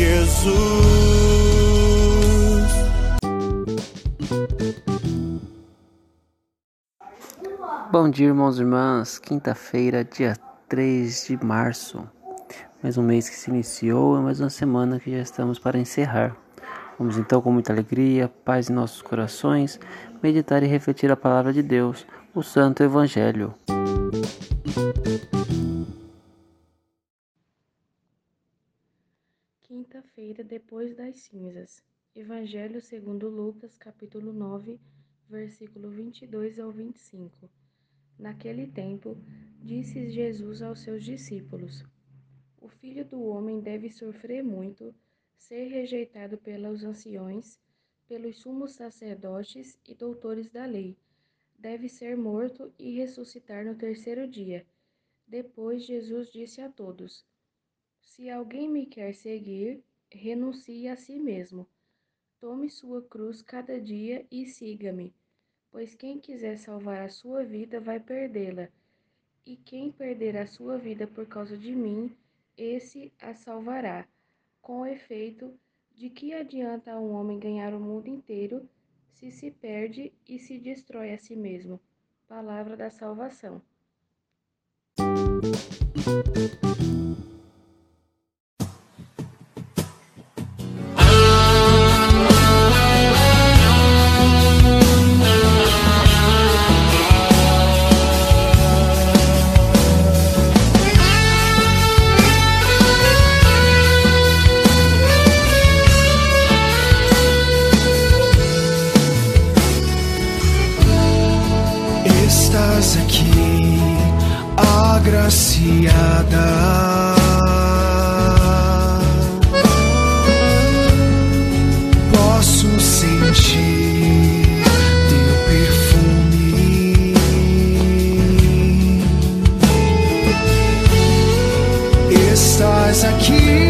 Jesus. Bom dia, irmãos e irmãs. Quinta-feira, dia 3 de março. Mais um mês que se iniciou e mais uma semana que já estamos para encerrar. Vamos então, com muita alegria, paz em nossos corações, meditar e refletir a palavra de Deus, o Santo Evangelho. Quinta-feira depois das cinzas. Evangelho segundo Lucas, capítulo 9, versículo 22 ao 25. Naquele tempo, disse Jesus aos seus discípulos: O filho do homem deve sofrer muito, ser rejeitado pelos anciões, pelos sumos sacerdotes e doutores da lei. Deve ser morto e ressuscitar no terceiro dia. Depois Jesus disse a todos: se alguém me quer seguir, renuncie a si mesmo. Tome sua cruz cada dia e siga-me. Pois quem quiser salvar a sua vida vai perdê-la, e quem perder a sua vida por causa de mim, esse a salvará. Com efeito, de que adianta um homem ganhar o mundo inteiro se se perde e se destrói a si mesmo? Palavra da salvação. Aqui, agraciada. Posso sentir teu perfume. Estás aqui,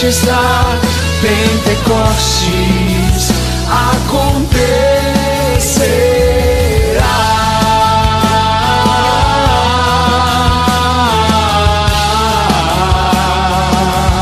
Presente está.